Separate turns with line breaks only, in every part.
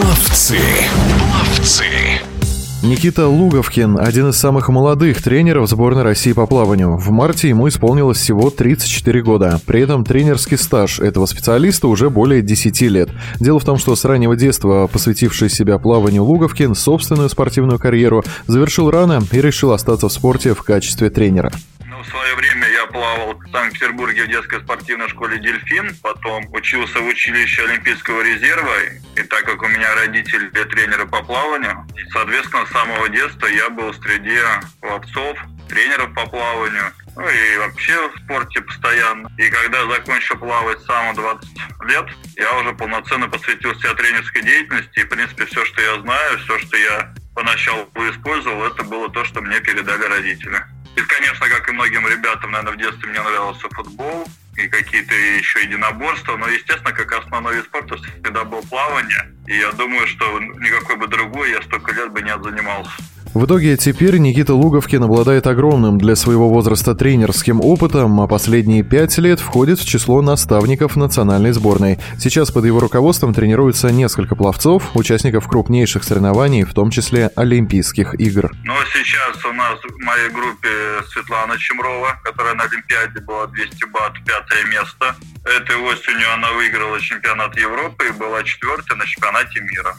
Ловцы. Ловцы. Никита Луговкин – один из самых молодых тренеров сборной России по плаванию. В марте ему исполнилось всего 34 года. При этом тренерский стаж этого специалиста уже более 10 лет. Дело в том, что с раннего детства посвятивший себя плаванию Луговкин собственную спортивную карьеру завершил рано и решил остаться в спорте в качестве тренера.
Но в свое время плавал в Санкт-Петербурге в детской спортивной школе «Дельфин», потом учился в училище Олимпийского резерва, и так как у меня родители тренеры по плаванию, соответственно, с самого детства я был среди пловцов, тренеров по плаванию, ну и вообще в спорте постоянно. И когда закончил плавать сам 20 лет, я уже полноценно посвятил себя тренерской деятельности. И, в принципе, все, что я знаю, все, что я поначалу использовал, это было то, что мне передали родители. И, конечно, как и многим ребятам, наверное, в детстве мне нравился футбол и какие-то еще единоборства, но, естественно, как основной вид спорта всегда был плавание. И я думаю, что никакой бы другой я столько лет бы не занимался.
В итоге теперь Никита Луговкин обладает огромным для своего возраста тренерским опытом, а последние пять лет входит в число наставников национальной сборной. Сейчас под его руководством тренируются несколько пловцов, участников крупнейших соревнований, в том числе Олимпийских игр.
Ну, сейчас у нас в моей группе Светлана Чемрова, которая на Олимпиаде была 200 бат, пятое место. Этой осенью она выиграла чемпионат Европы и была четвертой на чемпионате мира.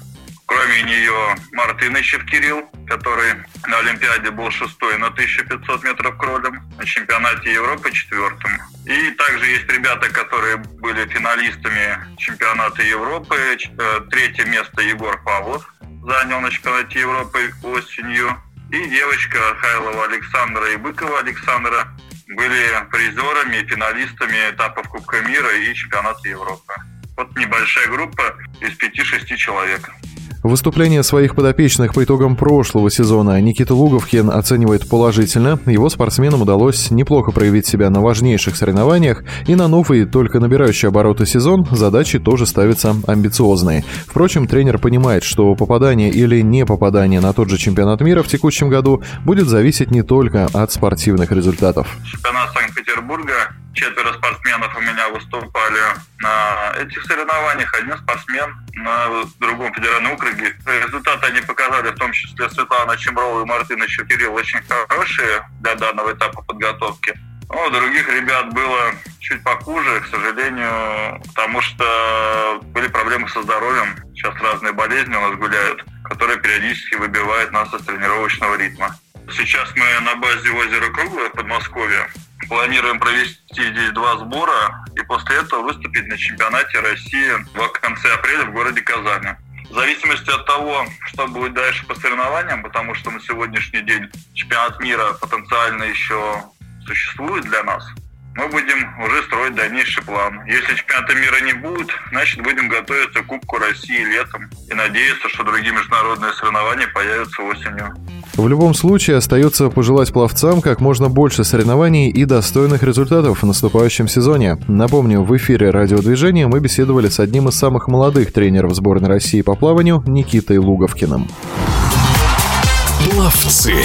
Кроме нее Мартынычев Кирилл, который на Олимпиаде был шестой на 1500 метров кролем, на чемпионате Европы четвертым. И также есть ребята, которые были финалистами чемпионата Европы. Э, третье место Егор Павлов занял на чемпионате Европы осенью. И девочка Хайлова Александра и Быкова Александра были призерами финалистами этапов Кубка мира и чемпионата Европы. Вот небольшая группа из 5-6 человек.
Выступление своих подопечных по итогам прошлого сезона Никита Луговкин оценивает положительно. Его спортсменам удалось неплохо проявить себя на важнейших соревнованиях, и на новый, только набирающий обороты сезон, задачи тоже ставятся амбициозные. Впрочем, тренер понимает, что попадание или не попадание на тот же чемпионат мира в текущем году будет зависеть не только от спортивных результатов.
Чемпионат Санкт-Петербурга четверо спортсменов у меня выступали на этих соревнованиях, один спортсмен на другом федеральном округе. Результаты они показали, в том числе Светлана Чемрова и Мартына Кирилл, очень хорошие для данного этапа подготовки. Но у других ребят было чуть похуже, к сожалению, потому что были проблемы со здоровьем. Сейчас разные болезни у нас гуляют, которые периодически выбивают нас из тренировочного ритма. Сейчас мы на базе озера Круглое в Подмосковье. Планируем провести здесь два сбора и после этого выступить на чемпионате России в конце апреля в городе Казани. В зависимости от того, что будет дальше по соревнованиям, потому что на сегодняшний день чемпионат мира потенциально еще существует для нас, мы будем уже строить дальнейший план. Если чемпионата мира не будет, значит будем готовиться к Кубку России летом и надеяться, что другие международные соревнования появятся осенью.
В любом случае остается пожелать пловцам как можно больше соревнований и достойных результатов в наступающем сезоне. Напомню, в эфире радиодвижения мы беседовали с одним из самых молодых тренеров сборной России по плаванию Никитой Луговкиным.
Пловцы.